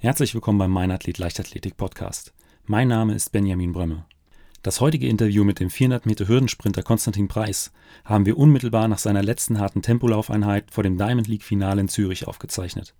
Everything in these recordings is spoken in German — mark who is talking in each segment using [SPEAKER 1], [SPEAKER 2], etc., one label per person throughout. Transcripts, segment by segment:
[SPEAKER 1] Herzlich willkommen beim Mein Athlet Leichtathletik Podcast. Mein Name ist Benjamin Brömme. Das heutige Interview mit dem 400 Meter Hürdensprinter Konstantin Preis haben wir unmittelbar nach seiner letzten harten Tempolaufeinheit vor dem Diamond League Finale in Zürich aufgezeichnet.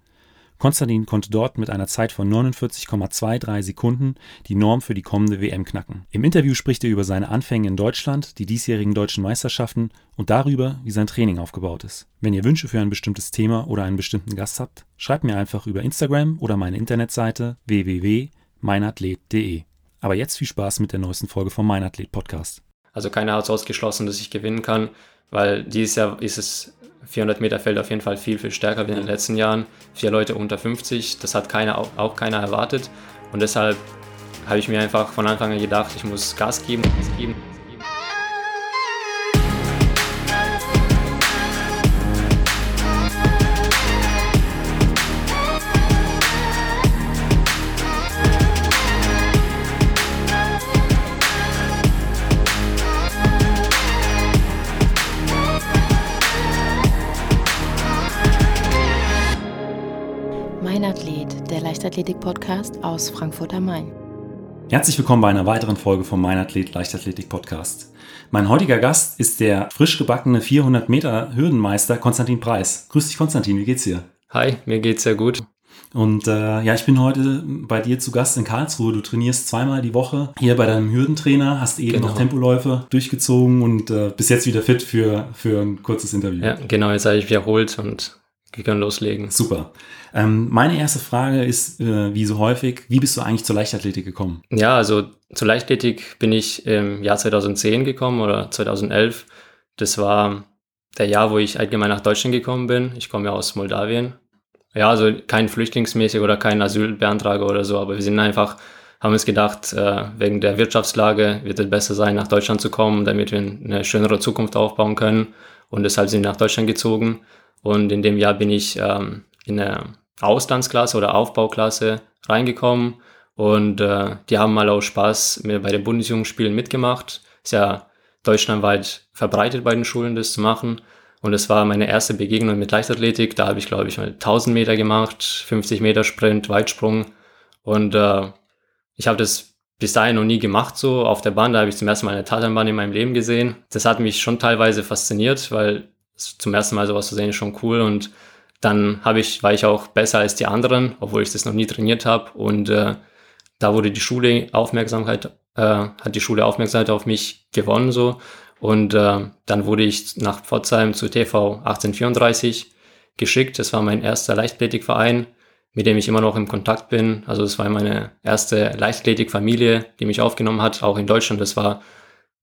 [SPEAKER 1] Konstantin konnte dort mit einer Zeit von 49,23 Sekunden die Norm für die kommende WM knacken. Im Interview spricht er über seine Anfänge in Deutschland, die diesjährigen deutschen Meisterschaften und darüber, wie sein Training aufgebaut ist. Wenn ihr Wünsche für ein bestimmtes Thema oder einen bestimmten Gast habt, schreibt mir einfach über Instagram oder meine Internetseite www.meinathlet.de. Aber jetzt viel Spaß mit der neuesten Folge vom Meinathlet Podcast.
[SPEAKER 2] Also keiner hat es ausgeschlossen, dass ich gewinnen kann, weil dieses Jahr ist es 400 Meter Feld auf jeden Fall viel, viel stärker wie in den letzten Jahren. Vier Leute unter 50, das hat keiner, auch keiner erwartet. Und deshalb habe ich mir einfach von Anfang an gedacht, ich muss Gas geben, Gas geben.
[SPEAKER 3] Leichtathletik-Podcast aus Frankfurt am Main.
[SPEAKER 1] Herzlich willkommen bei einer weiteren Folge vom Mein Athlet Leichtathletik Podcast. Mein heutiger Gast ist der frisch gebackene 400 Meter Hürdenmeister Konstantin Preis. Grüß dich Konstantin, wie geht's dir?
[SPEAKER 2] Hi, mir geht's sehr gut.
[SPEAKER 1] Und äh, ja, ich bin heute bei dir zu Gast in Karlsruhe. Du trainierst zweimal die Woche hier bei deinem Hürdentrainer, hast eben genau. noch Tempoläufe durchgezogen und äh, bist jetzt wieder fit für, für ein kurzes Interview.
[SPEAKER 2] Ja, genau, jetzt habe ich wiederholt und wir können loslegen.
[SPEAKER 1] Super. Ähm, meine erste Frage ist, äh, wie so häufig, wie bist du eigentlich zur Leichtathletik gekommen?
[SPEAKER 2] Ja, also zur Leichtathletik bin ich im Jahr 2010 gekommen oder 2011. Das war der Jahr, wo ich allgemein nach Deutschland gekommen bin. Ich komme ja aus Moldawien. Ja, also kein flüchtlingsmäßig oder kein Asylbeantrager oder so, aber wir sind einfach, haben uns gedacht, äh, wegen der Wirtschaftslage wird es besser sein, nach Deutschland zu kommen, damit wir eine schönere Zukunft aufbauen können. Und deshalb sind wir nach Deutschland gezogen. Und in dem Jahr bin ich ähm, in eine Auslandsklasse oder Aufbauklasse reingekommen und äh, die haben mal auch Spaß mit, bei den Bundesjugendspielen mitgemacht. Ist ja deutschlandweit verbreitet bei den Schulen, das zu machen. Und es war meine erste Begegnung mit Leichtathletik. Da habe ich, glaube ich, mal 1000 Meter gemacht, 50 Meter Sprint, Weitsprung. Und äh, ich habe das bis dahin noch nie gemacht so auf der Bahn. Da habe ich zum ersten Mal eine Tatanbahn in meinem Leben gesehen. Das hat mich schon teilweise fasziniert, weil zum ersten Mal sowas zu sehen ist schon cool und dann habe ich, war ich auch besser als die anderen, obwohl ich das noch nie trainiert habe und äh, da wurde die Schule Aufmerksamkeit, äh, hat die Schule Aufmerksamkeit auf mich gewonnen so und äh, dann wurde ich nach Pforzheim zu TV 1834 geschickt. Das war mein erster Leichtathletikverein, mit dem ich immer noch im Kontakt bin. Also es war meine erste Leichtathletikfamilie, die mich aufgenommen hat, auch in Deutschland. Das war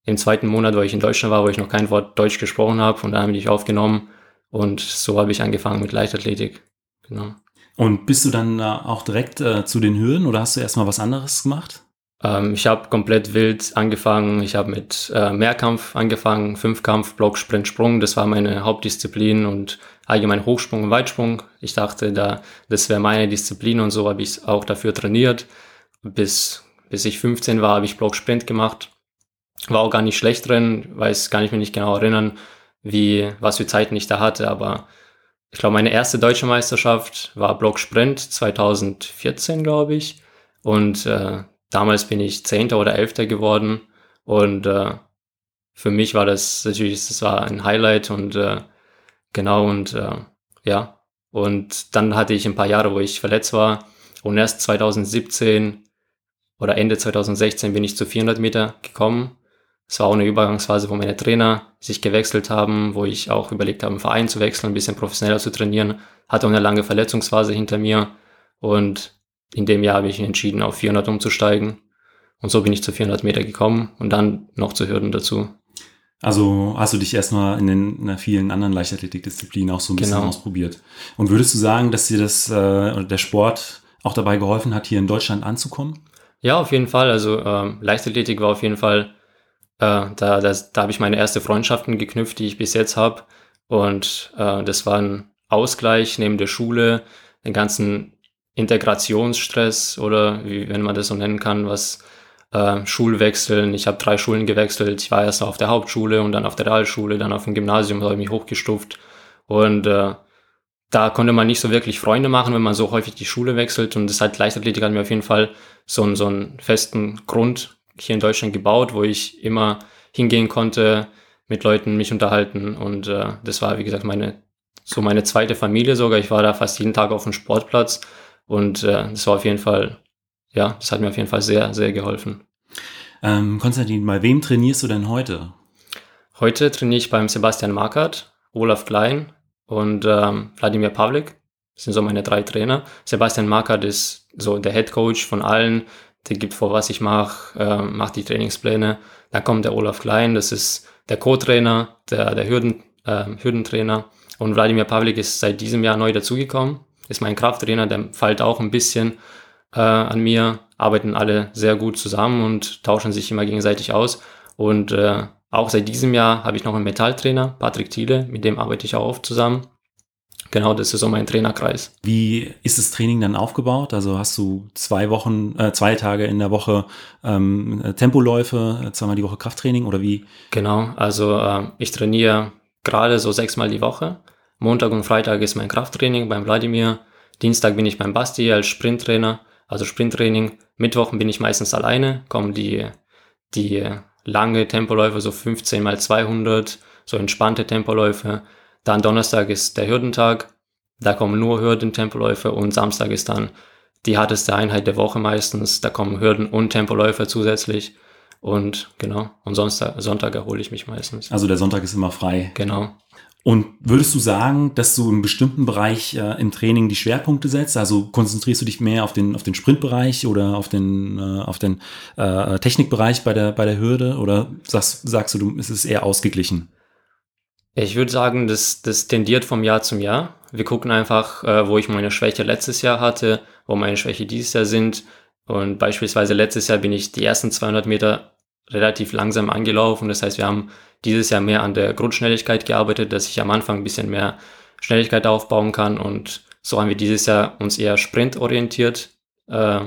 [SPEAKER 2] im zweiten Monat, wo ich in Deutschland war, wo ich noch kein Wort Deutsch gesprochen habe und da habe ich mich aufgenommen und so habe ich angefangen mit Leichtathletik. Genau.
[SPEAKER 1] Und bist du dann auch direkt äh, zu den Hürden oder hast du erstmal was anderes gemacht?
[SPEAKER 2] Ähm, ich habe komplett wild angefangen. Ich habe mit äh, Mehrkampf angefangen, Fünfkampf, Block, Sprint, Sprung. Das war meine Hauptdisziplin und allgemein Hochsprung und Weitsprung. Ich dachte, da, das wäre meine Disziplin und so habe ich auch dafür trainiert. Bis, bis ich 15 war, habe ich Block, Sprint gemacht war auch gar nicht schlecht drin, weiß, kann ich mich nicht genau erinnern, wie, was für Zeiten ich da hatte, aber ich glaube, meine erste deutsche Meisterschaft war Block Sprint 2014, glaube ich. Und äh, damals bin ich Zehnter oder Elfter geworden. Und äh, für mich war das natürlich, das war ein Highlight und äh, genau und äh, ja. Und dann hatte ich ein paar Jahre, wo ich verletzt war. Und erst 2017 oder Ende 2016 bin ich zu 400 Meter gekommen. Es war auch eine Übergangsphase, wo meine Trainer sich gewechselt haben, wo ich auch überlegt habe, einen Verein zu wechseln, ein bisschen professioneller zu trainieren. Hatte auch eine lange Verletzungsphase hinter mir und in dem Jahr habe ich entschieden, auf 400 umzusteigen. Und so bin ich zu 400 Meter gekommen und dann noch zu Hürden dazu.
[SPEAKER 1] Also hast du dich erstmal in den in vielen anderen Leichtathletikdisziplinen auch so ein bisschen genau. ausprobiert. Und würdest du sagen, dass dir das äh, der Sport auch dabei geholfen hat, hier in Deutschland anzukommen?
[SPEAKER 2] Ja, auf jeden Fall. Also ähm, Leichtathletik war auf jeden Fall äh, da das, da habe ich meine erste Freundschaften geknüpft, die ich bis jetzt habe. Und äh, das war ein Ausgleich neben der Schule, den ganzen Integrationsstress oder wie, wenn man das so nennen kann, was äh, Schulwechseln. Ich habe drei Schulen gewechselt. Ich war erst auf der Hauptschule und dann auf der Realschule, dann auf dem Gymnasium, habe ich mich hochgestuft. Und äh, da konnte man nicht so wirklich Freunde machen, wenn man so häufig die Schule wechselt. Und das hat Leichtathletik hat mir auf jeden Fall so, einen, so einen festen Grund hier in Deutschland gebaut, wo ich immer hingehen konnte, mit Leuten mich unterhalten. Und äh, das war, wie gesagt, meine, so meine zweite Familie sogar. Ich war da fast jeden Tag auf dem Sportplatz. Und äh, das war auf jeden Fall, ja, das hat mir auf jeden Fall sehr, sehr geholfen.
[SPEAKER 1] Ähm, Konstantin, bei wem trainierst du denn heute?
[SPEAKER 2] Heute trainiere ich beim Sebastian Markert, Olaf Klein und ähm, Wladimir Pavlik. Das sind so meine drei Trainer. Sebastian Markert ist so der Head Coach von allen. Der gibt vor, was ich mache, äh, macht die Trainingspläne. Dann kommt der Olaf Klein, das ist der Co-Trainer, der, der Hürden, äh, Hürdentrainer. Und Wladimir Pavlik ist seit diesem Jahr neu dazugekommen. Ist mein Krafttrainer, der fällt auch ein bisschen äh, an mir. Arbeiten alle sehr gut zusammen und tauschen sich immer gegenseitig aus. Und äh, auch seit diesem Jahr habe ich noch einen Metalltrainer, Patrick Thiele, mit dem arbeite ich auch oft zusammen. Genau, das ist so mein Trainerkreis.
[SPEAKER 1] Wie ist das Training dann aufgebaut? Also hast du zwei Wochen, äh, zwei Tage in der Woche ähm, Tempoläufe, zweimal die Woche Krafttraining oder wie?
[SPEAKER 2] Genau, also äh, ich trainiere gerade so sechsmal die Woche. Montag und Freitag ist mein Krafttraining beim Wladimir. Dienstag bin ich beim Basti als Sprinttrainer, also Sprinttraining. Mittwochen bin ich meistens alleine, kommen die, die lange Tempoläufe, so 15 mal 200, so entspannte Tempoläufe. Dann Donnerstag ist der Hürdentag, da kommen nur Hürdentempoläufe und Samstag ist dann die härteste Einheit der Woche meistens. Da kommen Hürden und Tempoläufe zusätzlich. Und genau, und sonst, Sonntag erhole ich mich meistens.
[SPEAKER 1] Also der Sonntag ist immer frei.
[SPEAKER 2] Genau.
[SPEAKER 1] Und würdest du sagen, dass du im bestimmten Bereich äh, im Training die Schwerpunkte setzt? Also konzentrierst du dich mehr auf den, auf den Sprintbereich oder auf den, äh, auf den äh, Technikbereich bei der, bei der Hürde? Oder sagst, sagst du, du, es ist eher ausgeglichen?
[SPEAKER 2] Ich würde sagen, das, das tendiert vom Jahr zum Jahr. Wir gucken einfach, äh, wo ich meine Schwäche letztes Jahr hatte, wo meine Schwäche dieses Jahr sind. Und beispielsweise letztes Jahr bin ich die ersten 200 Meter relativ langsam angelaufen. Das heißt, wir haben dieses Jahr mehr an der Grundschnelligkeit gearbeitet, dass ich am Anfang ein bisschen mehr Schnelligkeit aufbauen kann. Und so haben wir dieses Jahr uns eher sprintorientiert äh,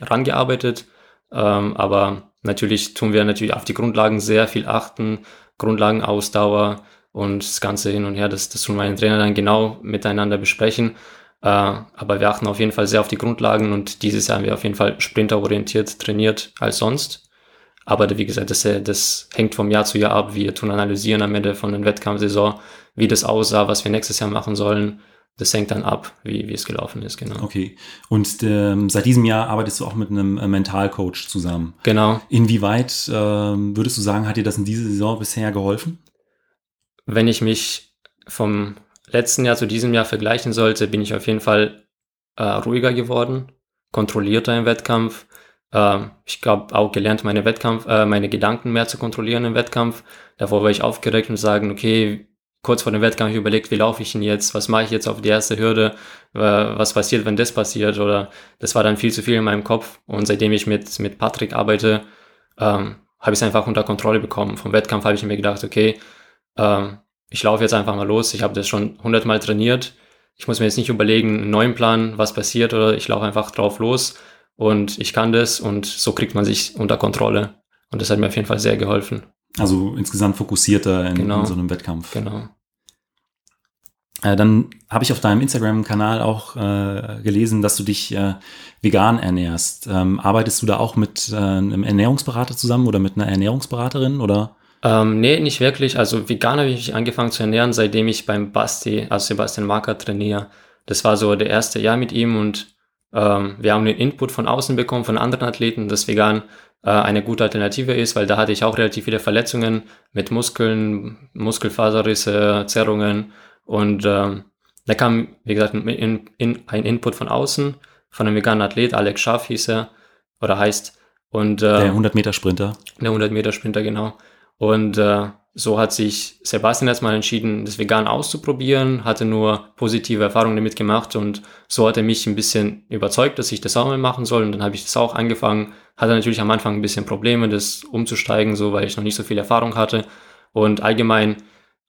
[SPEAKER 2] rangearbeitet. Ähm, aber natürlich tun wir natürlich auf die Grundlagen sehr viel achten. Grundlagenausdauer und das Ganze hin und her, das, das tun meine Trainer dann genau miteinander besprechen. Äh, aber wir achten auf jeden Fall sehr auf die Grundlagen und dieses Jahr haben wir auf jeden Fall sprinterorientiert trainiert als sonst. Aber wie gesagt, das, das hängt vom Jahr zu Jahr ab. Wir tun analysieren am Ende von der Wettkampfsaison, wie das aussah, was wir nächstes Jahr machen sollen. Das hängt dann ab, wie, wie es gelaufen ist, genau.
[SPEAKER 1] Okay. Und ähm, seit diesem Jahr arbeitest du auch mit einem äh, Mentalcoach zusammen.
[SPEAKER 2] Genau.
[SPEAKER 1] Inwieweit ähm, würdest du sagen, hat dir das in dieser Saison bisher geholfen?
[SPEAKER 2] Wenn ich mich vom letzten Jahr zu diesem Jahr vergleichen sollte, bin ich auf jeden Fall äh, ruhiger geworden, kontrollierter im Wettkampf, äh, ich glaube auch gelernt, meine Wettkampf, äh, meine Gedanken mehr zu kontrollieren im Wettkampf. Davor war ich aufgeregt und sagen, okay, kurz vor dem Wettkampf überlegt, wie laufe ich denn jetzt, was mache ich jetzt auf die erste Hürde, was passiert, wenn das passiert? Oder das war dann viel zu viel in meinem Kopf. Und seitdem ich mit, mit Patrick arbeite, ähm, habe ich es einfach unter Kontrolle bekommen. Vom Wettkampf habe ich mir gedacht, okay, ähm, ich laufe jetzt einfach mal los, ich habe das schon hundertmal trainiert, ich muss mir jetzt nicht überlegen, einen neuen Plan, was passiert oder ich laufe einfach drauf los. Und ich kann das und so kriegt man sich unter Kontrolle. Und das hat mir auf jeden Fall sehr geholfen.
[SPEAKER 1] Also insgesamt fokussierter in, genau. in so einem Wettkampf.
[SPEAKER 2] Genau.
[SPEAKER 1] Äh, dann habe ich auf deinem Instagram-Kanal auch äh, gelesen, dass du dich äh, vegan ernährst. Ähm, arbeitest du da auch mit äh, einem Ernährungsberater zusammen oder mit einer Ernährungsberaterin oder?
[SPEAKER 2] Ähm, nee, nicht wirklich. Also vegan habe ich angefangen zu ernähren, seitdem ich beim Basti, also Sebastian Marker, trainiere. Das war so der erste Jahr mit ihm und ähm, wir haben den Input von außen bekommen, von anderen Athleten, dass vegan eine gute Alternative ist, weil da hatte ich auch relativ viele Verletzungen mit Muskeln, Muskelfaserrisse, Zerrungen und ähm, da kam, wie gesagt, in, in, ein Input von außen, von einem veganen Athlet, Alex Schaff hieß er, oder heißt. Und,
[SPEAKER 1] äh, der 100-Meter-Sprinter.
[SPEAKER 2] Der 100-Meter-Sprinter, genau. Und äh, so hat sich Sebastian erstmal entschieden, das Vegan auszuprobieren, hatte nur positive Erfahrungen damit gemacht und so hat er mich ein bisschen überzeugt, dass ich das auch mal machen soll. Und dann habe ich das auch angefangen. Hatte natürlich am Anfang ein bisschen Probleme, das umzusteigen, so weil ich noch nicht so viel Erfahrung hatte. Und allgemein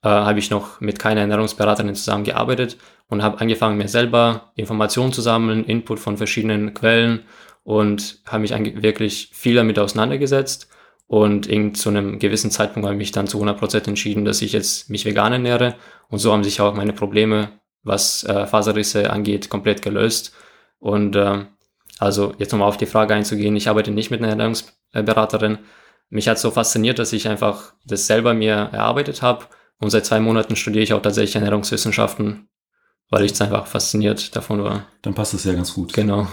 [SPEAKER 2] äh, habe ich noch mit keiner Ernährungsberaterin zusammengearbeitet und habe angefangen, mir selber Informationen zu sammeln, Input von verschiedenen Quellen und habe mich wirklich viel damit auseinandergesetzt und irgend zu einem gewissen Zeitpunkt habe ich mich dann zu 100% entschieden, dass ich jetzt mich vegan ernähre. Und so haben sich auch meine Probleme was äh, Faserrisse angeht, komplett gelöst. Und äh, also jetzt nochmal auf die Frage einzugehen, ich arbeite nicht mit einer Ernährungsberaterin. Mich hat so fasziniert, dass ich einfach das selber mir erarbeitet habe. Und seit zwei Monaten studiere ich auch tatsächlich Ernährungswissenschaften, weil ich einfach fasziniert davon war.
[SPEAKER 1] Dann passt es ja ganz gut.
[SPEAKER 2] Genau.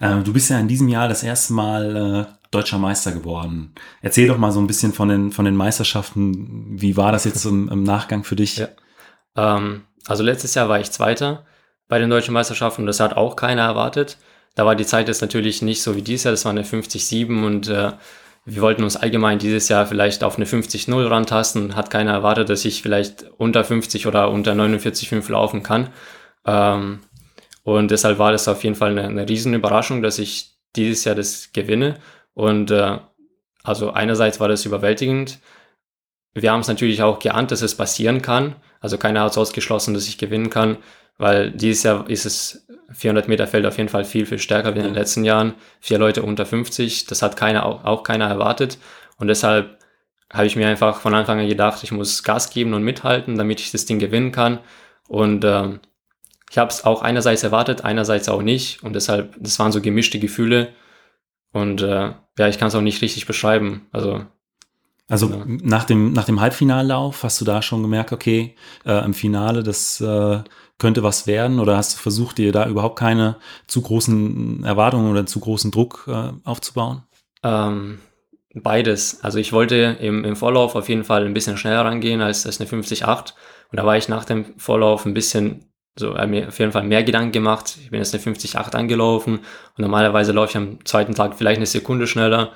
[SPEAKER 1] Ähm, du bist ja in diesem Jahr das erste Mal äh, deutscher Meister geworden. Erzähl doch mal so ein bisschen von den, von den Meisterschaften. Wie war das jetzt im, im Nachgang für dich?
[SPEAKER 2] Ja. Ähm, also letztes Jahr war ich Zweiter bei den deutschen Meisterschaften das hat auch keiner erwartet. Da war die Zeit jetzt natürlich nicht so wie dieses Jahr, das war eine 50-7 und äh, wir wollten uns allgemein dieses Jahr vielleicht auf eine 50-0 rantasten. Hat keiner erwartet, dass ich vielleicht unter 50 oder unter 49,5 laufen kann. Ähm, und deshalb war das auf jeden Fall eine, eine riesen Überraschung, dass ich dieses Jahr das gewinne. Und äh, also einerseits war das überwältigend. Wir haben es natürlich auch geahnt, dass es passieren kann. Also keiner hat es ausgeschlossen, dass ich gewinnen kann, weil dieses Jahr ist es 400 Meter Feld auf jeden Fall viel, viel stärker wie in den letzten Jahren. Vier Leute unter 50, das hat keiner, auch, auch keiner erwartet. Und deshalb habe ich mir einfach von Anfang an gedacht, ich muss Gas geben und mithalten, damit ich das Ding gewinnen kann. Und ähm, ich habe es auch einerseits erwartet, einerseits auch nicht. Und deshalb, das waren so gemischte Gefühle. Und äh, ja, ich kann es auch nicht richtig beschreiben. Also
[SPEAKER 1] also ja. nach dem, nach dem Halbfinallauf hast du da schon gemerkt, okay, äh, im Finale, das äh, könnte was werden? Oder hast du versucht, dir da überhaupt keine zu großen Erwartungen oder zu großen Druck äh, aufzubauen?
[SPEAKER 2] Ähm, beides. Also ich wollte im, im Vorlauf auf jeden Fall ein bisschen schneller rangehen als, als eine 50-8. Und da war ich nach dem Vorlauf ein bisschen so mir auf jeden Fall mehr Gedanken gemacht. Ich bin jetzt eine 50-8 angelaufen und normalerweise laufe ich am zweiten Tag vielleicht eine Sekunde schneller.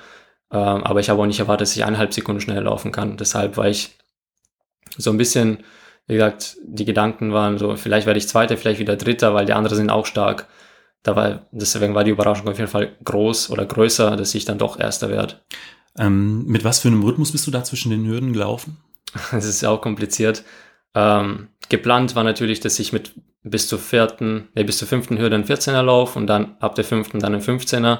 [SPEAKER 2] Ähm, aber ich habe auch nicht erwartet, dass ich eineinhalb Sekunden schneller laufen kann. Deshalb war ich so ein bisschen wie gesagt, die Gedanken waren so, vielleicht werde ich Zweiter, vielleicht wieder Dritter, weil die anderen sind auch stark. Da war, deswegen war die Überraschung auf jeden Fall groß oder größer, dass ich dann doch Erster werde.
[SPEAKER 1] Ähm, mit was für einem Rhythmus bist du da zwischen den Hürden gelaufen?
[SPEAKER 2] Das ist ja auch kompliziert. Ähm, geplant war natürlich, dass ich mit bis zur vierten, nee, bis zur fünften Hürde einen 14er laufe und dann ab der fünften dann einen 15er.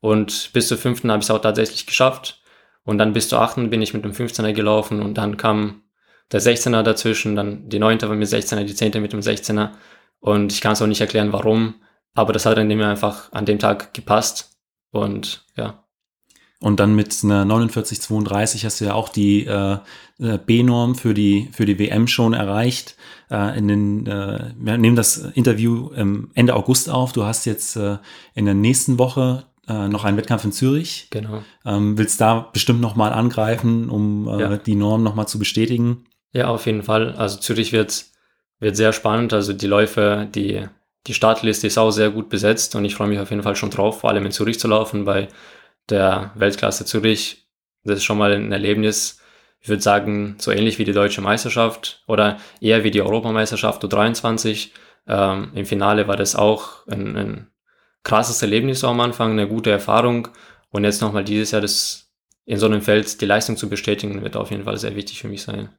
[SPEAKER 2] Und bis zur fünften habe ich es auch tatsächlich geschafft. Und dann bis zur achten bin ich mit einem 15er gelaufen und dann kam der 16er dazwischen, dann die 9. war mit 16er, die 10. mit dem 16er. Und ich kann es auch nicht erklären, warum, aber das hat an dem einfach an dem Tag gepasst. Und ja.
[SPEAKER 1] Und dann mit einer 49,32 hast du ja auch die äh, äh, B-Norm für die, für die WM schon erreicht. Äh, in den, äh, wir nehmen das Interview Ende August auf. Du hast jetzt äh, in der nächsten Woche äh, noch einen Wettkampf in Zürich.
[SPEAKER 2] Genau.
[SPEAKER 1] Ähm, willst da bestimmt nochmal angreifen, um ja. die Norm nochmal zu bestätigen?
[SPEAKER 2] Ja, auf jeden Fall. Also Zürich wird, wird sehr spannend. Also die Läufe, die, die Startliste ist auch sehr gut besetzt und ich freue mich auf jeden Fall schon drauf, vor allem in Zürich zu laufen, bei der Weltklasse Zürich. Das ist schon mal ein Erlebnis. Ich würde sagen, so ähnlich wie die deutsche Meisterschaft oder eher wie die Europameisterschaft U23. Ähm, Im Finale war das auch ein, ein krasses Erlebnis am Anfang, eine gute Erfahrung. Und jetzt nochmal dieses Jahr das in so einem Feld die Leistung zu bestätigen, wird auf jeden Fall sehr wichtig für mich sein.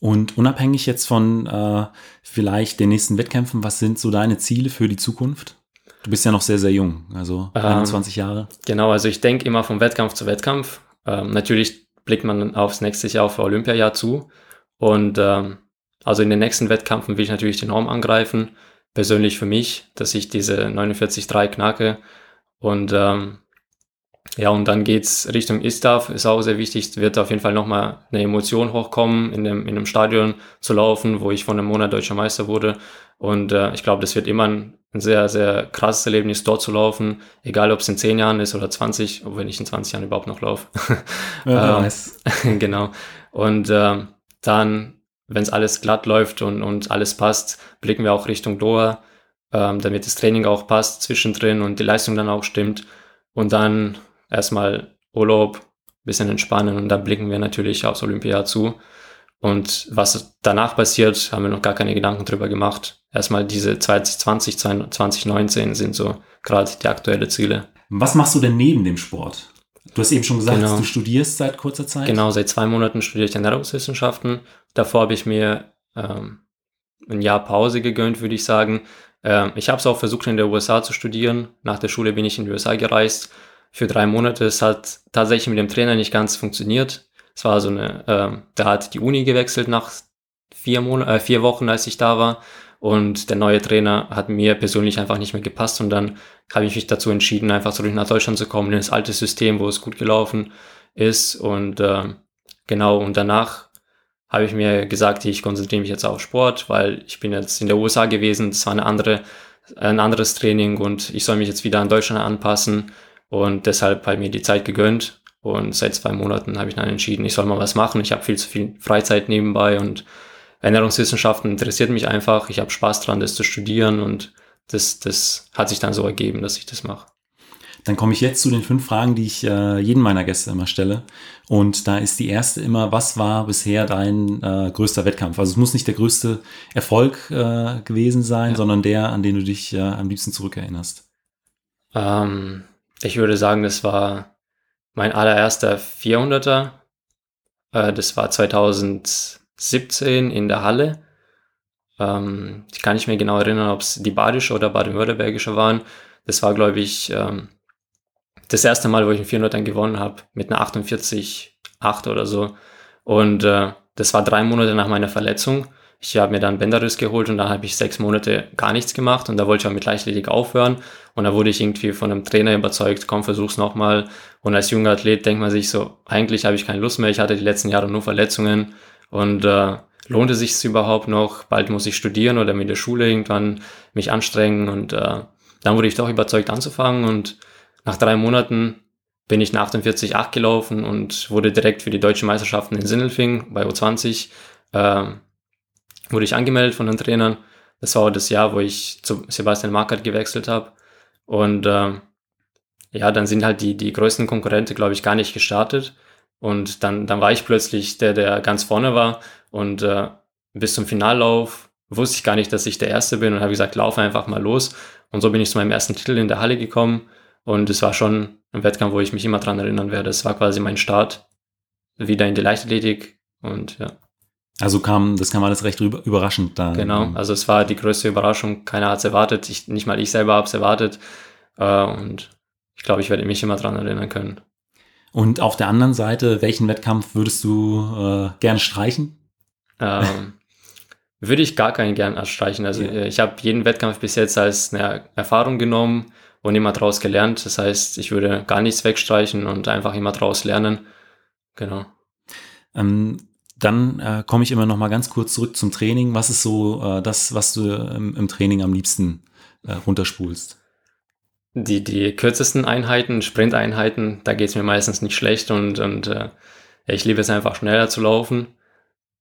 [SPEAKER 1] Und unabhängig jetzt von äh, vielleicht den nächsten Wettkämpfen, was sind so deine Ziele für die Zukunft? Du bist ja noch sehr, sehr jung, also ähm, 21 Jahre.
[SPEAKER 2] Genau, also ich denke immer vom Wettkampf zu Wettkampf. Ähm, natürlich blickt man aufs nächste Jahr auf Olympiajahr zu. Und ähm, also in den nächsten Wettkämpfen will ich natürlich die Norm angreifen. Persönlich für mich, dass ich diese 49,3 knacke. Und ähm, ja, und dann geht's Richtung Istaf, ist auch sehr wichtig. Es wird auf jeden Fall nochmal eine Emotion hochkommen, in dem, in einem Stadion zu laufen, wo ich von einem Monat deutscher Meister wurde. Und äh, ich glaube, das wird immer ein, ein, sehr, sehr krasses Erlebnis, dort zu laufen. Egal, ob es in 10 Jahren ist oder 20, ob wenn ich in 20 Jahren überhaupt noch laufe. Ja, ähm, weiß. genau. Und äh, dann, wenn es alles glatt läuft und, und alles passt, blicken wir auch Richtung Doha, ähm, damit das Training auch passt zwischendrin und die Leistung dann auch stimmt. Und dann erstmal Urlaub, bisschen entspannen und dann blicken wir natürlich aufs Olympia zu. Und was danach passiert, haben wir noch gar keine Gedanken drüber gemacht. Erstmal diese 2020, 2019 sind so gerade die aktuellen Ziele.
[SPEAKER 1] Was machst du denn neben dem Sport? Du hast eben schon gesagt, genau. du studierst seit kurzer Zeit.
[SPEAKER 2] Genau, seit zwei Monaten studiere ich Ernährungswissenschaften. Davor habe ich mir ähm, ein Jahr Pause gegönnt, würde ich sagen. Ähm, ich habe es auch versucht, in der USA zu studieren. Nach der Schule bin ich in die USA gereist für drei Monate. Es hat tatsächlich mit dem Trainer nicht ganz funktioniert. Es war so eine, äh, der hat die Uni gewechselt nach vier Monaten, äh, vier Wochen, als ich da war. Und der neue Trainer hat mir persönlich einfach nicht mehr gepasst und dann habe ich mich dazu entschieden, einfach zurück nach Deutschland zu kommen, in das alte System, wo es gut gelaufen ist. Und äh, genau, und danach habe ich mir gesagt, ich konzentriere mich jetzt auf Sport, weil ich bin jetzt in der USA gewesen, das war eine andere, ein anderes Training und ich soll mich jetzt wieder an Deutschland anpassen und deshalb habe ich mir die Zeit gegönnt und seit zwei Monaten habe ich dann entschieden, ich soll mal was machen. Ich habe viel zu viel Freizeit nebenbei und Ernährungswissenschaften interessiert mich einfach. Ich habe Spaß dran, das zu studieren und das, das hat sich dann so ergeben, dass ich das mache.
[SPEAKER 1] Dann komme ich jetzt zu den fünf Fragen, die ich äh, jedem meiner Gäste immer stelle. Und da ist die erste immer, was war bisher dein äh, größter Wettkampf? Also es muss nicht der größte Erfolg äh, gewesen sein, ja. sondern der, an den du dich äh, am liebsten zurückerinnerst.
[SPEAKER 2] Ähm, ich würde sagen, das war mein allererster 400er. Äh, das war 2000 17 in der Halle. Ähm, ich kann nicht mehr genau erinnern, ob es die badische oder baden-württembergische waren. Das war, glaube ich, ähm, das erste Mal, wo ich einen 400 dann gewonnen habe, mit einer 48,8 oder so. Und äh, das war drei Monate nach meiner Verletzung. Ich habe mir dann Bänderriss geholt und da habe ich sechs Monate gar nichts gemacht und da wollte ich auch mit Leichtathletik aufhören. Und da wurde ich irgendwie von einem Trainer überzeugt, komm, versuch's nochmal. Und als junger Athlet denkt man sich so, eigentlich habe ich keine Lust mehr, ich hatte die letzten Jahre nur Verletzungen und äh, lohnt es sich überhaupt noch? Bald muss ich studieren oder mit der Schule irgendwann mich anstrengen. Und äh, dann wurde ich doch überzeugt anzufangen. Und nach drei Monaten bin ich nach 48,8 gelaufen und wurde direkt für die deutschen Meisterschaften in Sindelfing bei U20 äh, wurde ich angemeldet von den Trainern. Das war das Jahr, wo ich zu Sebastian Markert gewechselt habe. Und äh, ja, dann sind halt die, die größten Konkurrenten, glaube ich, gar nicht gestartet. Und dann, dann war ich plötzlich der, der ganz vorne war. Und äh, bis zum Finallauf wusste ich gar nicht, dass ich der Erste bin und habe gesagt, laufe einfach mal los. Und so bin ich zu meinem ersten Titel in der Halle gekommen. Und es war schon ein Wettkampf, wo ich mich immer dran erinnern werde. Es war quasi mein Start wieder in die Leichtathletik. Und ja.
[SPEAKER 1] Also kam, das kam alles recht überraschend da.
[SPEAKER 2] Genau, also es war die größte Überraschung. Keiner hat es erwartet. Ich, nicht mal ich selber habe es erwartet. Äh, und ich glaube, ich werde mich immer dran erinnern können.
[SPEAKER 1] Und auf der anderen Seite, welchen Wettkampf würdest du äh, gern streichen?
[SPEAKER 2] Ähm, würde ich gar keinen gern streichen. Also ja. ich habe jeden Wettkampf bis jetzt als eine Erfahrung genommen und immer daraus gelernt. Das heißt, ich würde gar nichts wegstreichen und einfach immer daraus lernen. Genau.
[SPEAKER 1] Ähm, dann äh, komme ich immer noch mal ganz kurz zurück zum Training. Was ist so äh, das, was du im, im Training am liebsten äh, runterspulst?
[SPEAKER 2] die, die kürzesten Einheiten, Sprinteinheiten, da geht's mir meistens nicht schlecht und, und äh, ich liebe es einfach schneller zu laufen.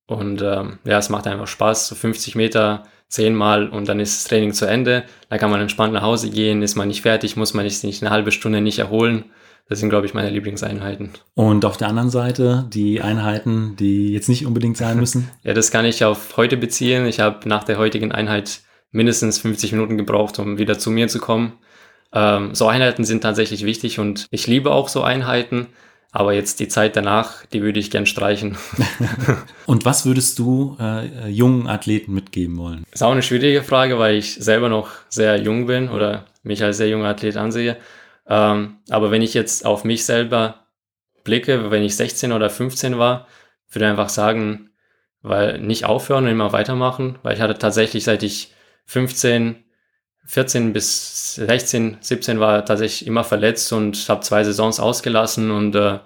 [SPEAKER 2] Und ähm, ja, es macht einfach Spaß, so 50 Meter zehnmal und dann ist das Training zu Ende. Da kann man entspannt nach Hause gehen, ist man nicht fertig, muss man sich nicht eine halbe Stunde nicht erholen. Das sind, glaube ich, meine Lieblingseinheiten.
[SPEAKER 1] Und auf der anderen Seite die Einheiten, die jetzt nicht unbedingt sein müssen?
[SPEAKER 2] ja, das kann ich auf heute beziehen. Ich habe nach der heutigen Einheit mindestens 50 Minuten gebraucht, um wieder zu mir zu kommen. Ähm, so Einheiten sind tatsächlich wichtig und ich liebe auch so Einheiten. Aber jetzt die Zeit danach, die würde ich gern streichen.
[SPEAKER 1] und was würdest du äh, jungen Athleten mitgeben wollen?
[SPEAKER 2] Ist auch eine schwierige Frage, weil ich selber noch sehr jung bin oder mich als sehr junger Athlet ansehe. Ähm, aber wenn ich jetzt auf mich selber blicke, wenn ich 16 oder 15 war, würde ich einfach sagen, weil nicht aufhören und immer weitermachen, weil ich hatte tatsächlich, seit ich 15 14 bis 16, 17 war tatsächlich immer verletzt und habe zwei Saisons ausgelassen und äh,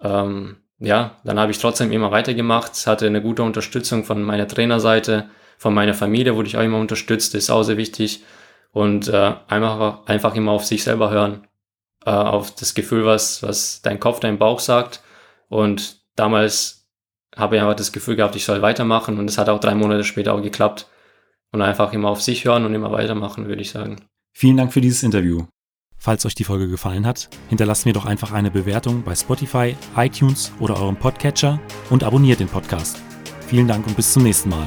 [SPEAKER 2] ähm, ja, dann habe ich trotzdem immer weitergemacht, hatte eine gute Unterstützung von meiner Trainerseite, von meiner Familie wurde ich auch immer unterstützt, ist auch sehr wichtig und äh, einfach, einfach immer auf sich selber hören, äh, auf das Gefühl, was, was dein Kopf, dein Bauch sagt und damals habe ich einfach das Gefühl gehabt, ich soll weitermachen und es hat auch drei Monate später auch geklappt und einfach immer auf sich hören und immer weitermachen, würde ich sagen.
[SPEAKER 1] Vielen Dank für dieses Interview. Falls euch die Folge gefallen hat, hinterlasst mir doch einfach eine Bewertung bei Spotify, iTunes oder eurem Podcatcher und abonniert den Podcast. Vielen Dank und bis zum nächsten Mal.